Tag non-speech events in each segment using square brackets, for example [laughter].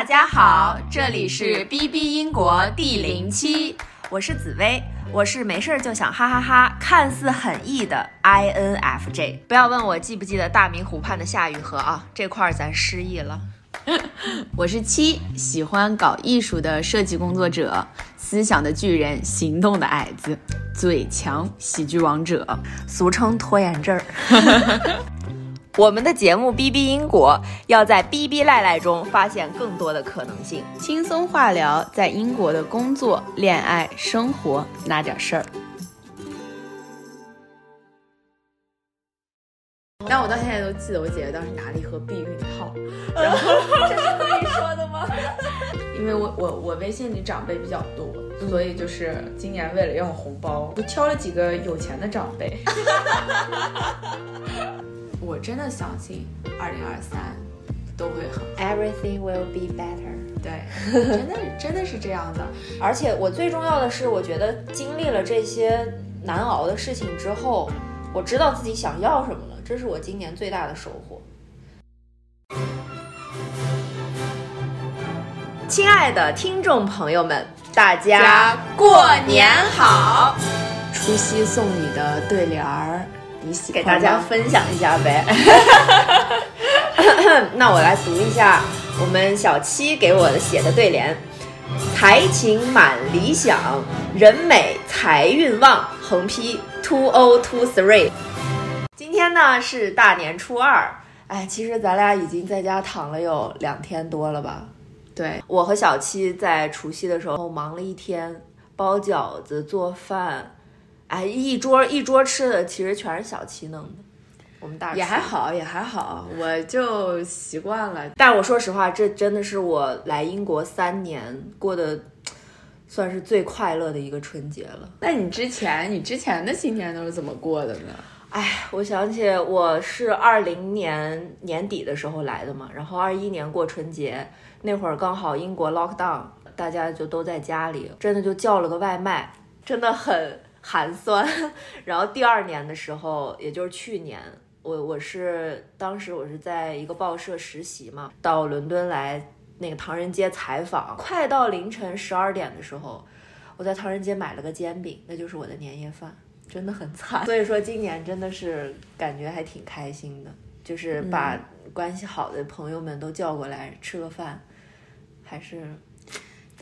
大家好，这里是 B B 英国第零期，我是紫薇，我是没事儿就想哈哈哈，看似很 E 的 I N F J。不要问我记不记得大明湖畔的夏雨荷啊，这块儿咱失忆了。[laughs] 我是七，喜欢搞艺术的设计工作者，思想的巨人，行动的矮子，嘴强喜剧王者，俗称拖延症儿。[laughs] 我们的节目《B B 英国》要在 B B 赖赖中发现更多的可能性，轻松话聊在英国的工作、恋爱、生活那点事儿。但我到现在都记得我姐姐当时拿了一盒避孕套，[laughs] 然后这是可以说的吗？[laughs] 因为我我我微信里长辈比较多，所以就是今年为了要红包，我挑了几个有钱的长辈。[laughs] 我真的相信二零二三都会很好。Everything will be better。对，[laughs] 真的真的是这样的。而且我最重要的是，我觉得经历了这些难熬的事情之后，我知道自己想要什么了，这是我今年最大的收获。亲爱的听众朋友们，大家过年好！除夕送你的对联儿，你给大家分享一下呗。[laughs] 那我来读一下我们小七给我的写的对联：才情满理想，人美财运旺。横批 two o two three。今天呢是大年初二，哎，其实咱俩已经在家躺了有两天多了吧。对，我和小七在除夕的时候忙了一天，包饺子、做饭，哎，一桌一桌吃的其实全是小七弄的，我们大也还。好，也还好，我就习惯了。但我说实话，这真的是我来英国三年过的，算是最快乐的一个春节了。那你之前，你之前的新年都是怎么过的呢？哎，我想起我是二零年年底的时候来的嘛，然后二一年过春节那会儿刚好英国 lock down，大家就都在家里，真的就叫了个外卖，真的很寒酸。[laughs] 然后第二年的时候，也就是去年，我我是当时我是在一个报社实习嘛，到伦敦来那个唐人街采访，快到凌晨十二点的时候，我在唐人街买了个煎饼，那就是我的年夜饭。真的很惨，[laughs] 所以说今年真的是感觉还挺开心的，就是把关系好的朋友们都叫过来吃个饭，还是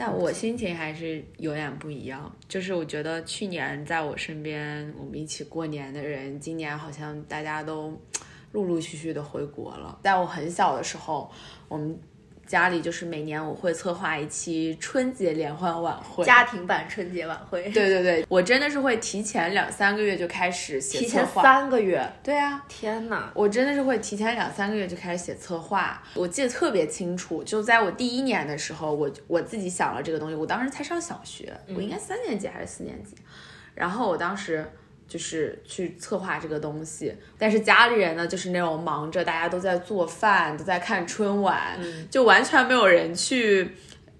但我心情还是有点不一样，就是我觉得去年在我身边我们一起过年的人，今年好像大家都陆陆续续的回国了。在我很小的时候，我们家里就是每年我会策划一期春节联欢晚会。家庭版春节晚会，对对对，我真的是会提前两三个月就开始写提前策划。三个月，对啊，天哪！我真的是会提前两三个月就开始写策划，我记得特别清楚。就在我第一年的时候，我我自己想了这个东西，我当时才上小学，我应该三年级还是四年级，然后我当时就是去策划这个东西，但是家里人呢，就是那种忙着，大家都在做饭，都在看春晚，就完全没有人去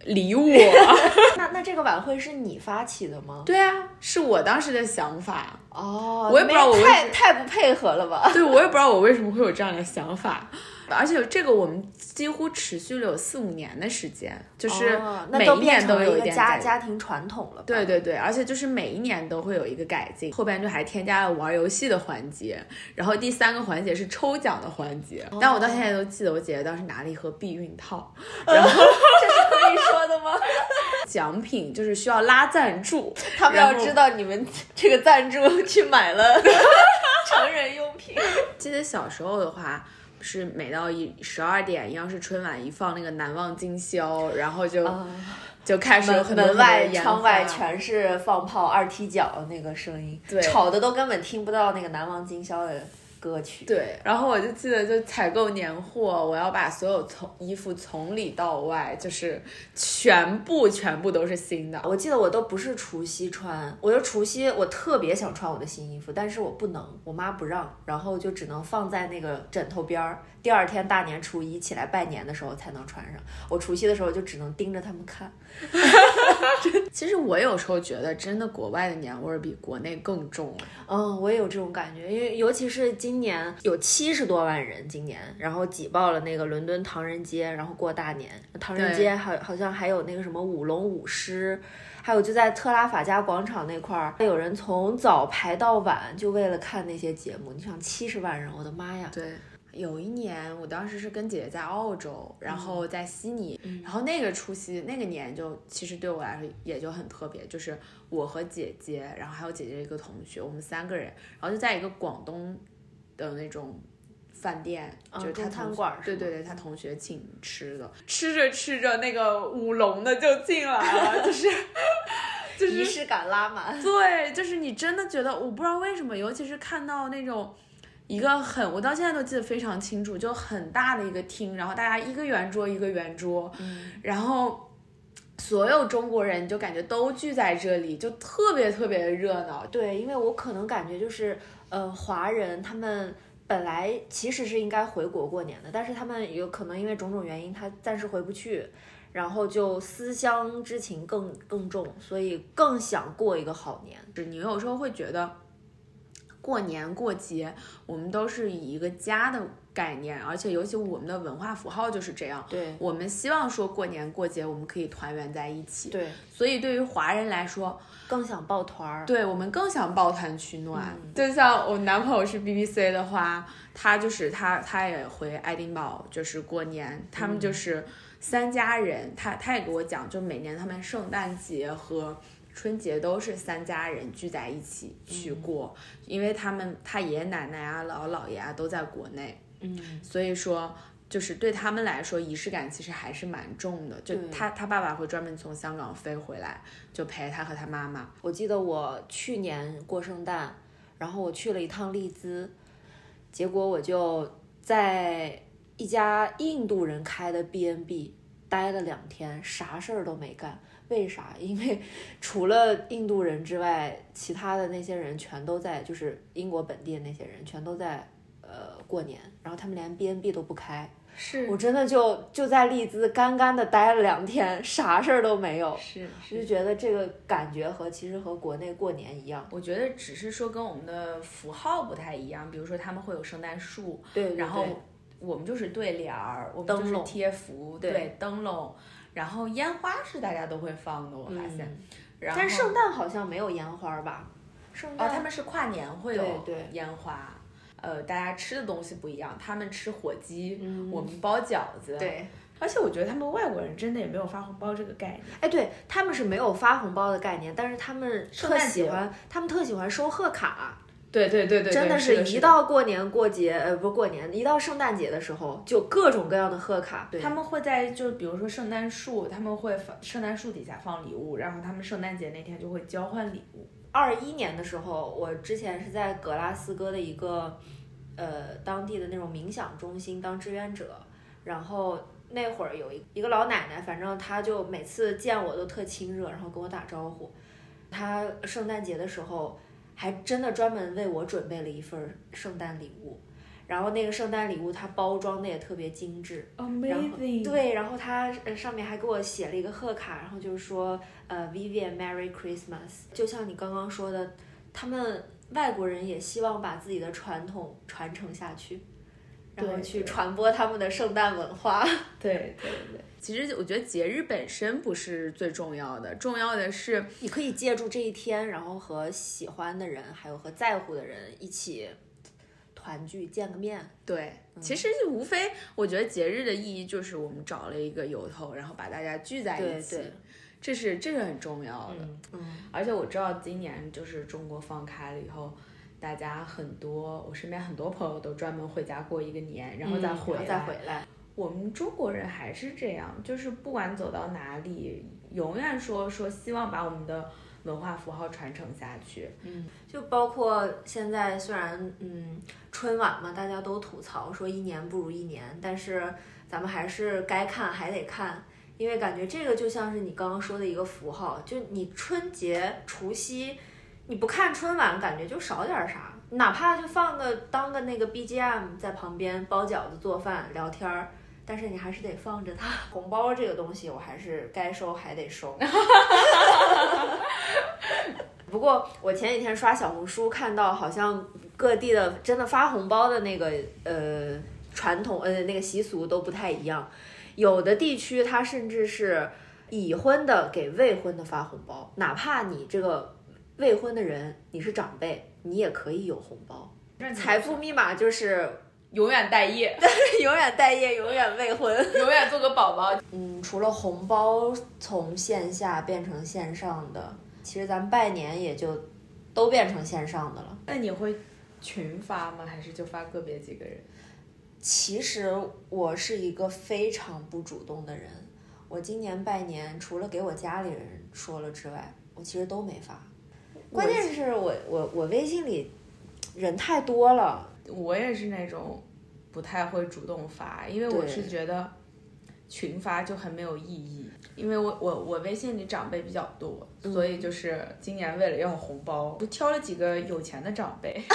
理我。[laughs] 那那这个晚会是你发起的吗？[laughs] 对啊，是我当时的想法。哦，我也不知道我太太不配合了吧？对，我也不知道我为什么会有这样的想法，而且这个我们几乎持续了有四五年的时间，就是每一年都有一点改家家庭传统了。对对对，而且就是每一年都会有一个改进，后边就还添加了玩游戏的环节，然后第三个环节是抽奖的环节。但我到现在都记得我姐姐当时拿了一盒避孕套，[laughs] 然后这是可以说的吗？[laughs] 奖品就是需要拉赞助，[laughs] 他们要知道你们这个赞助去买了成人用品。记得小时候的话。是每到一十二点，央视春晚一放那个《难忘今宵》，然后就、就开始门外、窗外全是放炮、二踢脚那个声音，对吵的都根本听不到那个《难忘今宵》的歌曲。对，然后我就记得，就采购年货，我要把所有从衣服从里到外，就是全部全部都是新的。我记得我都不是除夕穿，我就除夕我特别想穿我的新衣服，但是我不能，我妈不让，然后就只能放在那个枕头边儿，第二天大年初一起来拜年的时候才能穿上。我除夕的时候就只能盯着他们看，真 [laughs] [laughs] 其实我有时候觉得，真的国外的年味儿比国内更重。嗯，我也有这种感觉，因为尤其是今年有七十多万人，今年然后挤爆了那个伦敦唐人街，然后过大年。唐人街好好像还有那个什么舞龙舞狮，还有就在特拉法加广场那块儿，有人从早排到晚，就为了看那些节目。你想七十万人，我的妈呀！对。有一年，我当时是跟姐姐在澳洲，然后在悉尼，然后那个除夕那个年就其实对我来说也就很特别，就是我和姐姐，然后还有姐姐一个同学，我们三个人，然后就在一个广东的那种饭店，就是他餐馆，对对对，他同学请吃的，吃着吃着那个舞龙的就进来了，就是就是仪式感拉满，对，就是你真的觉得我不知道为什么，尤其是看到那种。一个很，我到现在都记得非常清楚，就很大的一个厅，然后大家一个圆桌一个圆桌，然后所有中国人就感觉都聚在这里，就特别特别的热闹。对，因为我可能感觉就是，呃，华人他们本来其实是应该回国过年的，但是他们有可能因为种种原因，他暂时回不去，然后就思乡之情更更重，所以更想过一个好年。是你有时候会觉得。过年过节，我们都是以一个家的概念，而且尤其我们的文化符号就是这样。对，我们希望说过年过节我们可以团圆在一起。对，所以对于华人来说，更想抱团儿。对我们更想抱团取暖。就像我男朋友是 BBC 的话，他就是他他也回爱丁堡，就是过年，他们就是三家人。他他也给我讲，就每年他们圣诞节和。春节都是三家人聚在一起去过，因为他们他爷爷奶奶啊、姥姥姥爷啊都在国内，嗯，所以说就是对他们来说仪式感其实还是蛮重的。就他他爸爸会专门从香港飞回来，就陪他和他妈妈。我记得我去年过圣诞，然后我去了一趟利兹，结果我就在一家印度人开的 B N B 待了两天，啥事儿都没干。为啥？[laughs] 因为除了印度人之外，其他的那些人全都在，就是英国本地的那些人全都在呃过年，然后他们连 B N B 都不开。是我真的就就在利兹干干的待了两天，啥事儿都没有。是，就觉得这个感觉和其实和国内过年一样。我觉得只是说跟我们的符号不太一样，比如说他们会有圣诞树，对，然后我们就是对联儿，我们就是贴福，对灯笼。然后烟花是大家都会放的，我发现。但圣诞好像没有烟花吧？圣诞哦，他们是跨年会有烟花。呃，大家吃的东西不一样，他们吃火鸡，我们包饺子。对。而且我觉得他们外国人真的也没有发红包这个概念。哎，对他们是没有发红包的概念，但是他们特喜欢，他们特喜欢收贺卡。对对对对，真的是一到过年过节，呃，不过年，一到圣诞节的时候，就各种各样的贺卡。他们会在，就比如说圣诞树，他们会放圣诞树底下放礼物，然后他们圣诞节那天就会交换礼物。二一年的时候，我之前是在格拉斯哥的一个，呃，当地的那种冥想中心当志愿者，然后那会儿有一一个老奶奶，反正她就每次见我都特亲热，然后跟我打招呼。她圣诞节的时候。还真的专门为我准备了一份圣诞礼物，然后那个圣诞礼物它包装的也特别精致，amazing。对，然后它上面还给我写了一个贺卡，然后就是说，呃，Vivian Merry Christmas。就像你刚刚说的，他们外国人也希望把自己的传统传承下去，然后去传播他们的圣诞文化。[laughs] 对对对。其实我觉得节日本身不是最重要的，重要的是你可以借助这一天，然后和喜欢的人，还有和在乎的人一起团聚，见个面。对，其实无非我觉得节日的意义就是我们找了一个由头，然后把大家聚在一起，这是这是很重要的。嗯，而且我知道今年就是中国放开了以后，大家很多，我身边很多朋友都专门回家过一个年，然后再回来，再回来。我们中国人还是这样，就是不管走到哪里，永远说说希望把我们的文化符号传承下去。嗯，就包括现在，虽然嗯春晚嘛，大家都吐槽说一年不如一年，但是咱们还是该看还得看，因为感觉这个就像是你刚刚说的一个符号，就你春节除夕你不看春晚，感觉就少点啥，哪怕就放个当个那个 BGM 在旁边包饺子、做饭、聊天儿。但是你还是得放着它。红包这个东西，我还是该收还得收。[laughs] 不过我前几天刷小红书看到，好像各地的真的发红包的那个呃传统呃那个习俗都不太一样，有的地区它甚至是已婚的给未婚的发红包，哪怕你这个未婚的人你是长辈，你也可以有红包。财富密码就是永远待业，[laughs] 永远待业，永远未婚。永远做个宝宝。嗯，除了红包从线下变成线上的，其实咱们拜年也就都变成线上的了。那你会群发吗？还是就发个别几个人？其实我是一个非常不主动的人，我今年拜年除了给我家里人说了之外，我其实都没发。关键是我我我微信里人太多了，我也是那种不太会主动发，因为我是觉得群发就很没有意义。因为我我我微信里长辈比较多，所以就是今年为了要红包，就挑了几个有钱的长辈。[laughs]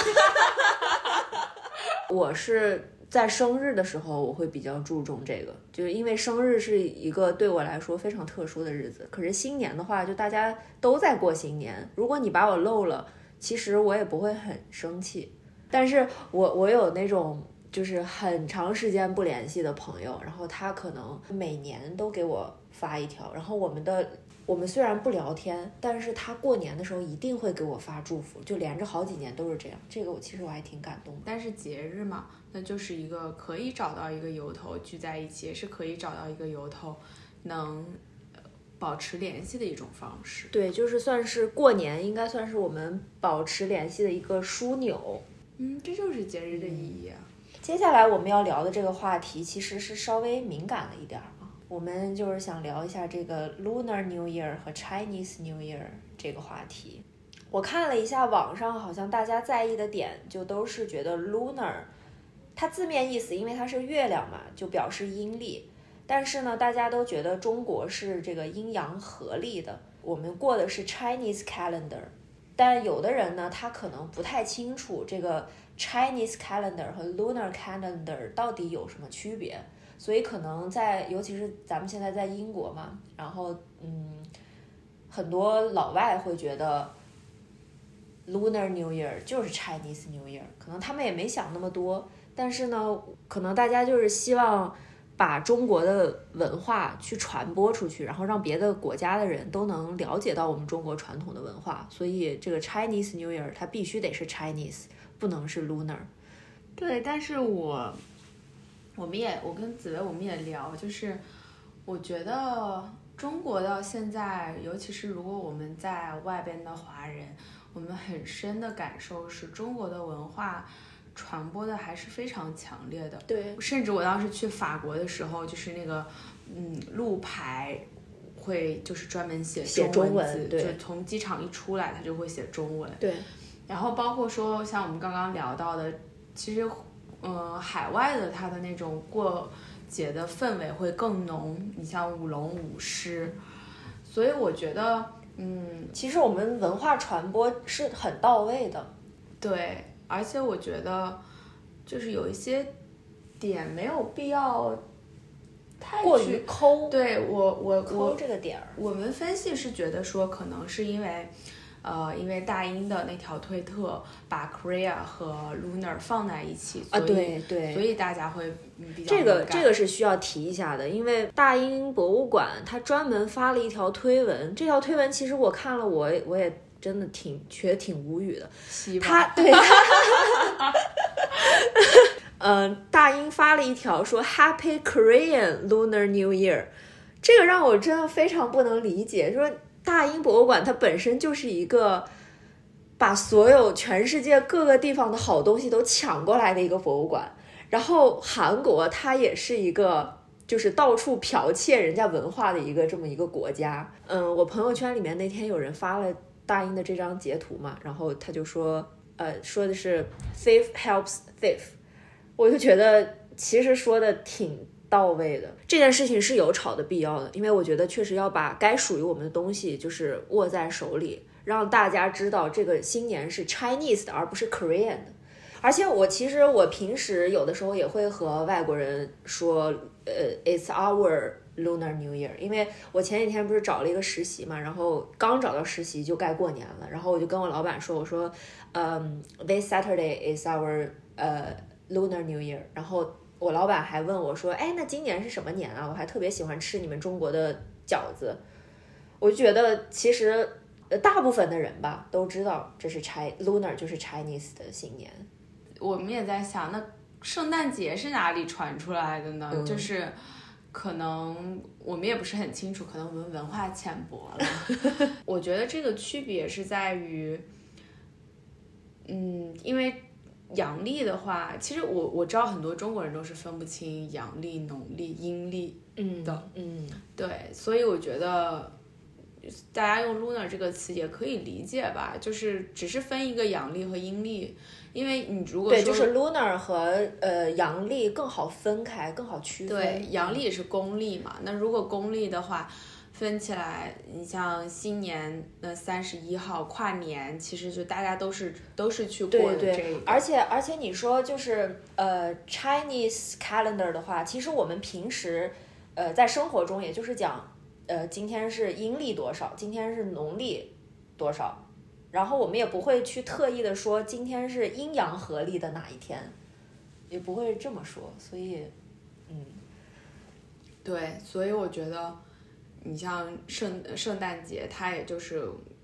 我是在生日的时候，我会比较注重这个，就是因为生日是一个对我来说非常特殊的日子。可是新年的话，就大家都在过新年，如果你把我漏了，其实我也不会很生气。但是我我有那种就是很长时间不联系的朋友，然后他可能每年都给我发一条，然后我们的。我们虽然不聊天，但是他过年的时候一定会给我发祝福，就连着好几年都是这样。这个我其实我还挺感动的。但是节日嘛，那就是一个可以找到一个由头聚在一起，也是可以找到一个由头能呃保持联系的一种方式。对，就是算是过年，应该算是我们保持联系的一个枢纽。嗯，这就是节日的意义啊。接下来我们要聊的这个话题其实是稍微敏感了一点儿啊，我们就是想聊一下这个 Lunar New Year 和 Chinese New Year 这个话题。我看了一下网上，好像大家在意的点就都是觉得 Lunar，它字面意思因为它是月亮嘛，就表示阴历。但是呢，大家都觉得中国是这个阴阳合历的，我们过的是 Chinese calendar。但有的人呢，他可能不太清楚这个 Chinese calendar 和 lunar calendar 到底有什么区别，所以可能在，尤其是咱们现在在英国嘛，然后嗯，很多老外会觉得 lunar New Year 就是 Chinese New Year，可能他们也没想那么多，但是呢，可能大家就是希望。把中国的文化去传播出去，然后让别的国家的人都能了解到我们中国传统的文化。所以这个 Chinese New Year 它必须得是 Chinese，不能是 Lunar。对，但是我我们也我跟紫薇我们也聊，就是我觉得中国到现在，尤其是如果我们在外边的华人，我们很深的感受是中国的文化。传播的还是非常强烈的，对，甚至我当时去法国的时候，就是那个，嗯，路牌会就是专门写写中文，字，就从机场一出来，他就会写中文，对。然后包括说像我们刚刚聊到的，其实，嗯，海外的它的那种过节的氛围会更浓，你像舞龙舞狮，所以我觉得，嗯，其实我们文化传播是很到位的，对。而且我觉得，就是有一些点没有必要太过于抠。对我，我抠这个点儿。我们分析是觉得说，可能是因为，呃，因为大英的那条推特把 Korea 和 Lunar 放在一起啊，对对，所以大家会比较这个这个是需要提一下的，因为大英博物馆它专门发了一条推文，这条推文其实我看了，我我也。真的挺觉得挺无语的，他对，嗯，[laughs] 大英发了一条说 Happy Korean Lunar New Year，这个让我真的非常不能理解。说大英博物馆它本身就是一个把所有全世界各个地方的好东西都抢过来的一个博物馆，然后韩国它也是一个就是到处剽窃人家文化的一个这么一个国家。嗯，我朋友圈里面那天有人发了。大英的这张截图嘛，然后他就说，呃，说的是 thief helps thief，我就觉得其实说的挺到位的。这件事情是有吵的必要的，因为我觉得确实要把该属于我们的东西就是握在手里，让大家知道这个新年是 Chinese 的，而不是 Korean 的。而且我其实我平时有的时候也会和外国人说，呃，it's our Lunar New Year，因为我前几天不是找了一个实习嘛，然后刚找到实习就该过年了，然后我就跟我老板说，我说，嗯，This Saturday is our 呃 Lunar New Year，然后我老板还问我说，哎，那今年是什么年啊？我还特别喜欢吃你们中国的饺子，我就觉得其实呃大部分的人吧都知道这是 Chi Lunar 就是 Chinese 的新年，我们也在想，那圣诞节是哪里传出来的呢？嗯就是可能我们也不是很清楚，可能我们文化浅薄了。[laughs] 我觉得这个区别是在于，嗯，因为阳历的话，其实我我知道很多中国人都是分不清阳历、农历、阴历嗯的，嗯对，所以我觉得大家用 lunar 这个词也可以理解吧，就是只是分一个阳历和阴历，因为你如果对，说就是 lunar 和呃阳历更好分开，更好区分。对，阳历也是公历嘛。那如果公历的话，分起来，你像新年那三十一号跨年，其实就大家都是都是去过对的这对个。，而且而且你说就是呃 Chinese calendar 的话，其实我们平时呃在生活中也就是讲呃今天是阴历多少，今天是农历多少，然后我们也不会去特意的说今天是阴阳合历的哪一天，也不会这么说，所以嗯对，所以我觉得，你像圣圣诞节，它也就是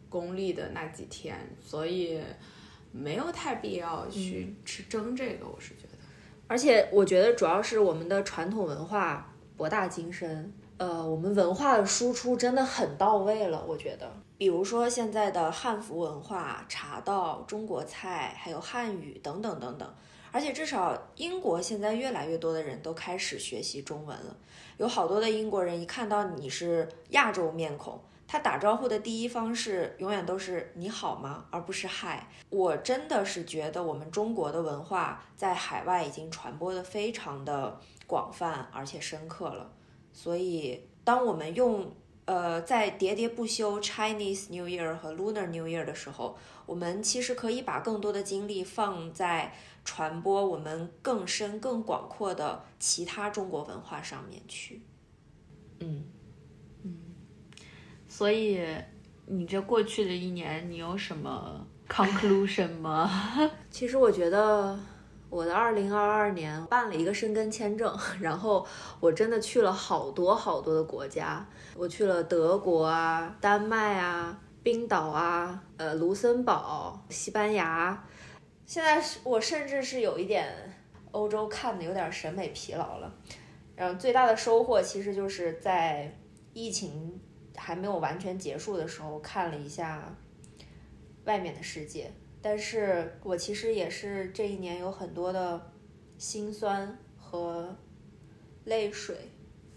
公历的那几天，所以没有太必要去去争这个，我是觉得。而且我觉得主要是我们的传统文化博大精深，呃，我们文化的输出真的很到位了。我觉得，比如说现在的汉服文化、茶道、中国菜，还有汉语等等等等。而且至少英国现在越来越多的人都开始学习中文了，有好多的英国人一看到你是亚洲面孔，他打招呼的第一方式永远都是“你好吗”，而不是“嗨”。我真的是觉得我们中国的文化在海外已经传播的非常的广泛而且深刻了，所以当我们用呃在喋喋不休 Chinese New Year 和 Lunar New Year 的时候，我们其实可以把更多的精力放在传播我们更深更广阔的其他中国文化上面去。嗯嗯。所以，你这过去的一年，你有什么 conclusion 吗？[laughs] 其实我觉得我的二零二二年办了一个申根签证，[laughs] 然后我真的去了好多好多的国家，我去了德国啊、丹麦啊、冰岛啊、呃卢森堡、西班牙。现在是我甚至是有一点欧洲看的有点审美疲劳了。然后最大的收获其实就是在疫情还没有完全结束的时候看了一下外面的世界。但是我其实也是这一年有很多的心酸和泪水。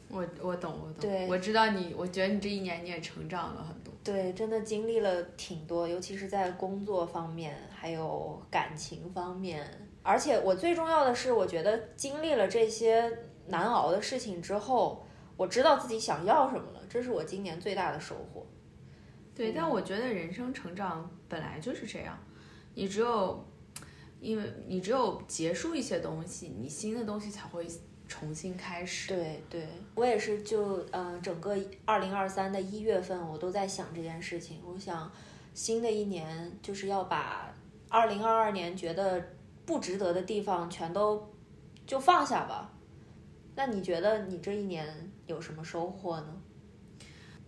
我我懂，我懂，对我知道你，我觉得你这一年你也成长了很多。对，真的经历了挺多，尤其是在工作方面，还有感情方面。而且我最重要的是，我觉得经历了这些难熬的事情之后，我知道自己想要什么了，这是我今年最大的收获。对，但我觉得人生成长本来就是这样，你只有，因为你只有结束一些东西，你新的东西才会重新开始。对对，我也是就，嗯、整个二零二三的一月份，我都在想这件事情。我想，新的一年就是要把二零二二年觉得不值得的地方全都就放下吧。那你觉得你这一年有什么收获呢？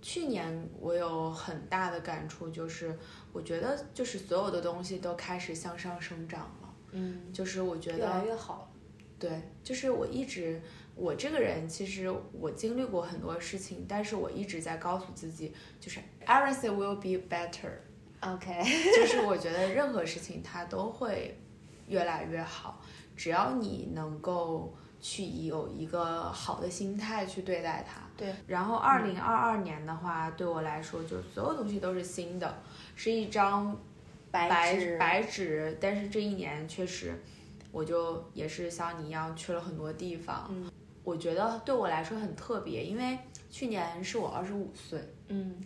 去年我有很大的感触，就是我觉得就是所有的东西都开始向上生长了，嗯，就是我觉得越来越好。对，就是我一直，我这个人其实我经历过很多事情，但是我一直在告诉自己，就是 everything will be better，OK，[laughs] 就是我觉得任何事情它都会越来越好，只要你能够去有一个好的心态去对待它。对，然后二零二二年的话，对我来说，就所有东西都是新的，是一张白纸，白纸，但是这一年确实，我就也是像你一样去了很多地方。嗯，我觉得对我来说很特别，因为去年是我二十五岁，嗯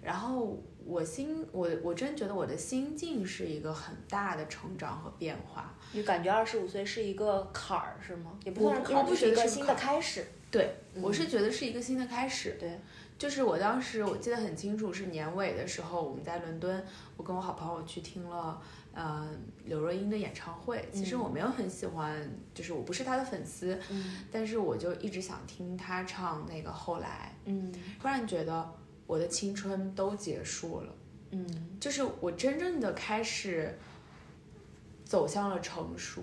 然后我心我我真觉得我的心境是一个很大的成长和变化。你感觉二十五岁是一个坎儿是吗？也不算是坎儿，就是一个新的开始。对，我是觉得是一个新的开始。对，就是我当时我记得很清楚，是年尾的时候，我们在伦敦，我跟我好朋友去听了，呃，刘若英的演唱会。其实我没有很喜欢，就是我不是她的粉丝，嗯但是我就一直想听她唱那个后来。嗯突然觉得我的青春都结束了，嗯就是我真正的开始走向了成熟。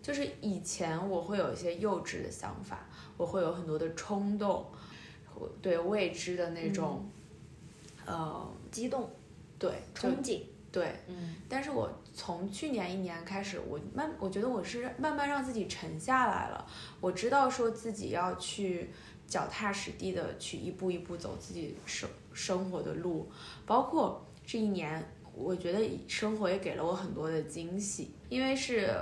就是以前我会有一些幼稚的想法，我会有很多的冲动，我对未知的那种，呃，激动、对，憧憬。对。嗯但是我从去年一年开始，我慢，我觉得我是慢慢让自己沉下来了。我知道说自己要去脚踏实地的去一步一步走自己生生活的路，包括这一年，我觉得生活也给了我很多的惊喜，因为是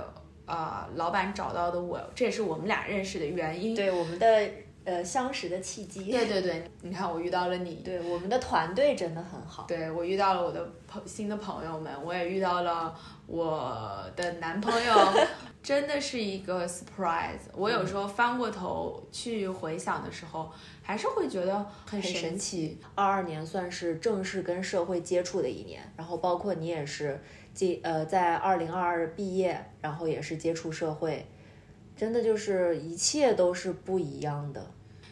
呃老板找到的我，这也是我们俩认识的原因。对我们的呃相识的契机。对对对，你看我遇到了你，对，我们的团队真的很好。对我遇到了我的朋新的朋友们，我也遇到了我的男朋友，[laughs] 真的是一个 surprise。我有时候翻过头去回想的时候，还是会觉得很很神神奇。二二年算是正式跟社会接触的一年，然后包括你也是接呃在二零二二毕业，然后也是接触社会，真的就是一切都是不一样的。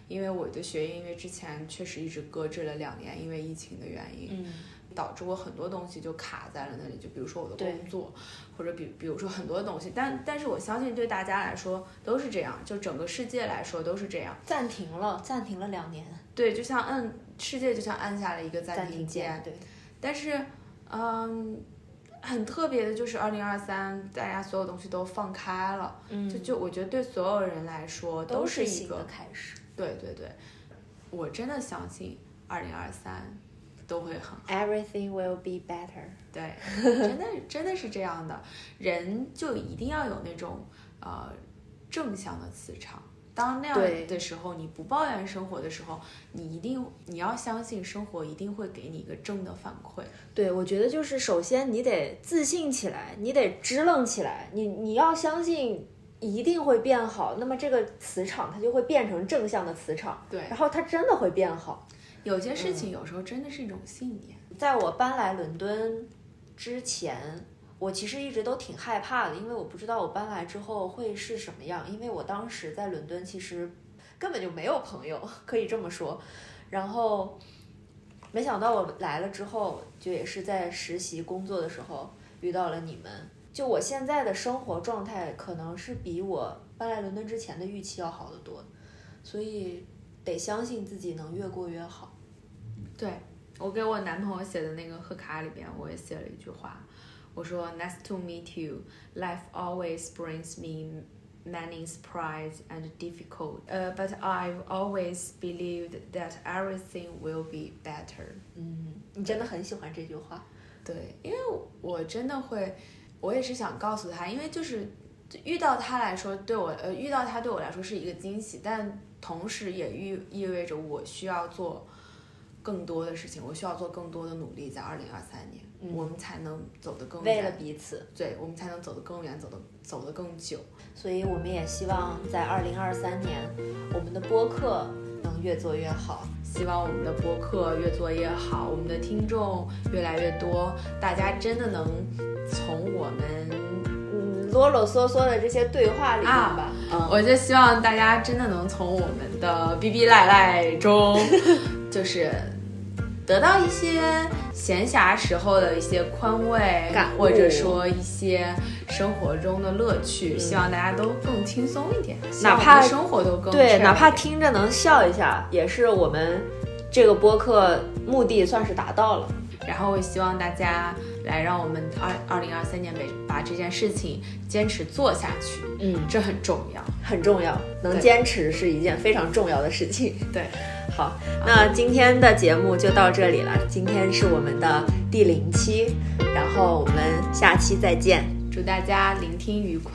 因为我的学业，因为之前确实一直搁置了两年，因为疫情的原因，嗯导致我很多东西就卡在了那里。就比如说我的工作，或者比比如说很多东西，但但是我相信对大家来说都是这样，就整个世界来说都是这样。暂停了，暂停了两年，对，就像按世界就像按下了一个暂暂停停键，对，但是，嗯，很特别的就是二零二三，大家所有东西都放开了，嗯就就我觉得对所有人来说都是一个，开始。对对对，我真的相信二零二三都会很好，Everything will be better。对，真的真的是这样的，人就一定要有那种呃正向的磁场。当那样的时候，你不抱怨生活的时候，你一定你要相信生活一定会给你一个正的反馈。对，我觉得就是首先你得自信起来，你得支棱起来，你你要相信一定会变好，那么这个磁场它就会变成正向的磁场，对然后它真的会变好。有些事情有时候真的是一种信念。在我搬来伦敦之前，我其实一直都挺害怕的，因为我不知道我搬来之后会是什么样。因为我当时在伦敦其实根本就没有朋友，可以这么说。然后没想到我来了之后，就也是在实习工作的时候遇到了你们。就我现在的生活状态，可能是比我搬来伦敦之前的预期要好得多，所以得相信自己能越过越好。对我给我男朋友写的那个贺卡里边，我也写了一句话，我说 Nice to meet you. Life always brings me many surprise and difficult, uh, but I've always believed that everything will be better. 嗯，你真的很喜欢这句话。对，因为我真的会，我也是想告诉他，因为就是遇到他来说，对我呃遇到他对我来说是一个惊喜，但同时也意意味着我需要做更多的事情，我需要做更多的努力，在二零二三年，嗯我们才能走得更远为了，彼此，对，我们才能走得更远，走得走得更久。所以我们也希望在二零二三年，我们的播客能越做越好。希望我们的播客越做越好，我们的听众越来越多，大家真的能从我们嗯，啰啰嗦嗦的这些对话里面吧，嗯，我就希望大家真的能从我们的逼逼赖赖中，[laughs] 就是得到一些闲暇时候的一些宽慰感，或者说一些生活中的乐趣。希望大家都更轻松一点，哪怕生活都更对，哪怕听着能笑一下，也是我们这个播客目的算是达到了。然后我希望大家来让我们二二零二三年每把这件事情坚持做下去，嗯，这很重要。很重要，能坚持是一件非常重要的事情。对，好，那今天的节目就到这里了。今天是我们的第零期，然后我们下期再见。祝大家聆听愉快。